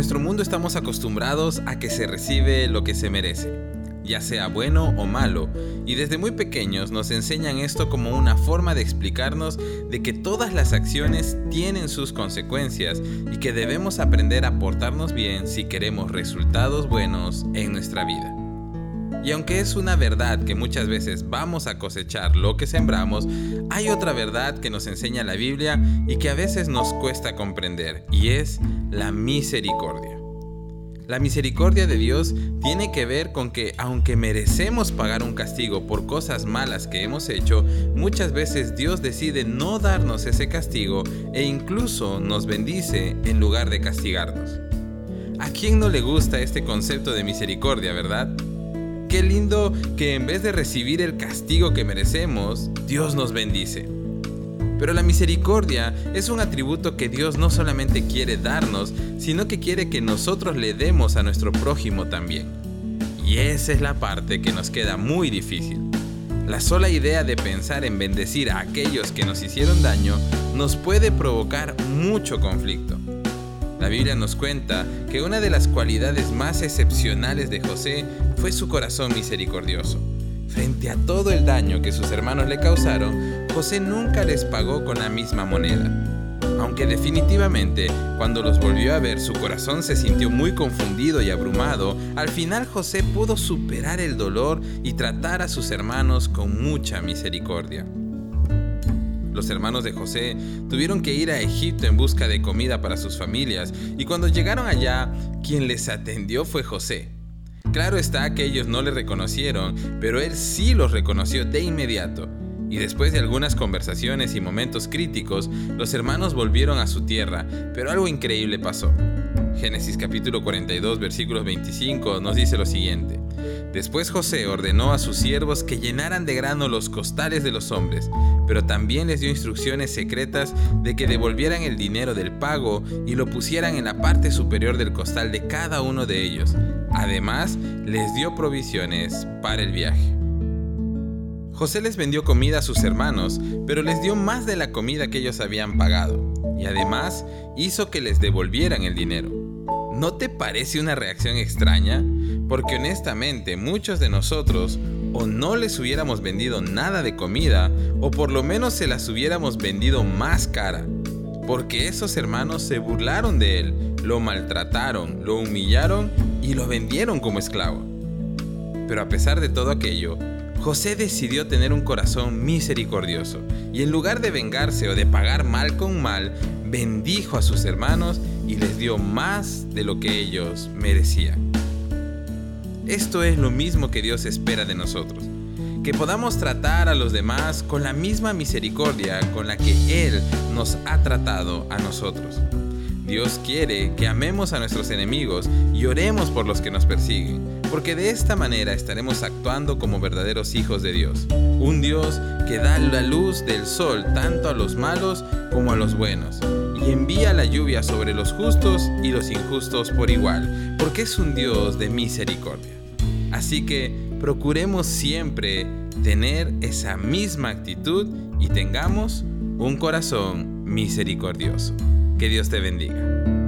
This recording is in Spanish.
estamos acostumbrados a que se recibe lo que se merece, ya sea bueno o malo, y desde muy pequeños nos enseñan esto como una forma de explicarnos de que todas las acciones tienen sus consecuencias y que debemos aprender a portarnos bien si queremos resultados buenos en nuestra vida. Y aunque es una verdad que muchas veces vamos a cosechar lo que sembramos, hay otra verdad que nos enseña la Biblia y que a veces nos cuesta comprender, y es la misericordia. La misericordia de Dios tiene que ver con que aunque merecemos pagar un castigo por cosas malas que hemos hecho, muchas veces Dios decide no darnos ese castigo e incluso nos bendice en lugar de castigarnos. ¿A quién no le gusta este concepto de misericordia, verdad? Qué lindo que en vez de recibir el castigo que merecemos, Dios nos bendice. Pero la misericordia es un atributo que Dios no solamente quiere darnos, sino que quiere que nosotros le demos a nuestro prójimo también. Y esa es la parte que nos queda muy difícil. La sola idea de pensar en bendecir a aquellos que nos hicieron daño nos puede provocar mucho conflicto. La Biblia nos cuenta que una de las cualidades más excepcionales de José fue su corazón misericordioso. Frente a todo el daño que sus hermanos le causaron, José nunca les pagó con la misma moneda. Aunque definitivamente, cuando los volvió a ver, su corazón se sintió muy confundido y abrumado, al final José pudo superar el dolor y tratar a sus hermanos con mucha misericordia. Los hermanos de José tuvieron que ir a Egipto en busca de comida para sus familias y cuando llegaron allá, quien les atendió fue José. Claro está que ellos no le reconocieron, pero él sí los reconoció de inmediato. Y después de algunas conversaciones y momentos críticos, los hermanos volvieron a su tierra, pero algo increíble pasó. Génesis capítulo 42 versículos 25 nos dice lo siguiente. Después José ordenó a sus siervos que llenaran de grano los costales de los hombres, pero también les dio instrucciones secretas de que devolvieran el dinero del pago y lo pusieran en la parte superior del costal de cada uno de ellos. Además, les dio provisiones para el viaje. José les vendió comida a sus hermanos, pero les dio más de la comida que ellos habían pagado, y además hizo que les devolvieran el dinero. ¿No te parece una reacción extraña? Porque honestamente muchos de nosotros o no les hubiéramos vendido nada de comida o por lo menos se las hubiéramos vendido más cara. Porque esos hermanos se burlaron de él, lo maltrataron, lo humillaron y lo vendieron como esclavo. Pero a pesar de todo aquello, José decidió tener un corazón misericordioso y en lugar de vengarse o de pagar mal con mal, bendijo a sus hermanos y les dio más de lo que ellos merecían. Esto es lo mismo que Dios espera de nosotros, que podamos tratar a los demás con la misma misericordia con la que Él nos ha tratado a nosotros. Dios quiere que amemos a nuestros enemigos y oremos por los que nos persiguen, porque de esta manera estaremos actuando como verdaderos hijos de Dios. Un Dios que da la luz del sol tanto a los malos como a los buenos, y envía la lluvia sobre los justos y los injustos por igual, porque es un Dios de misericordia. Así que procuremos siempre tener esa misma actitud y tengamos un corazón misericordioso. Que Dios te bendiga.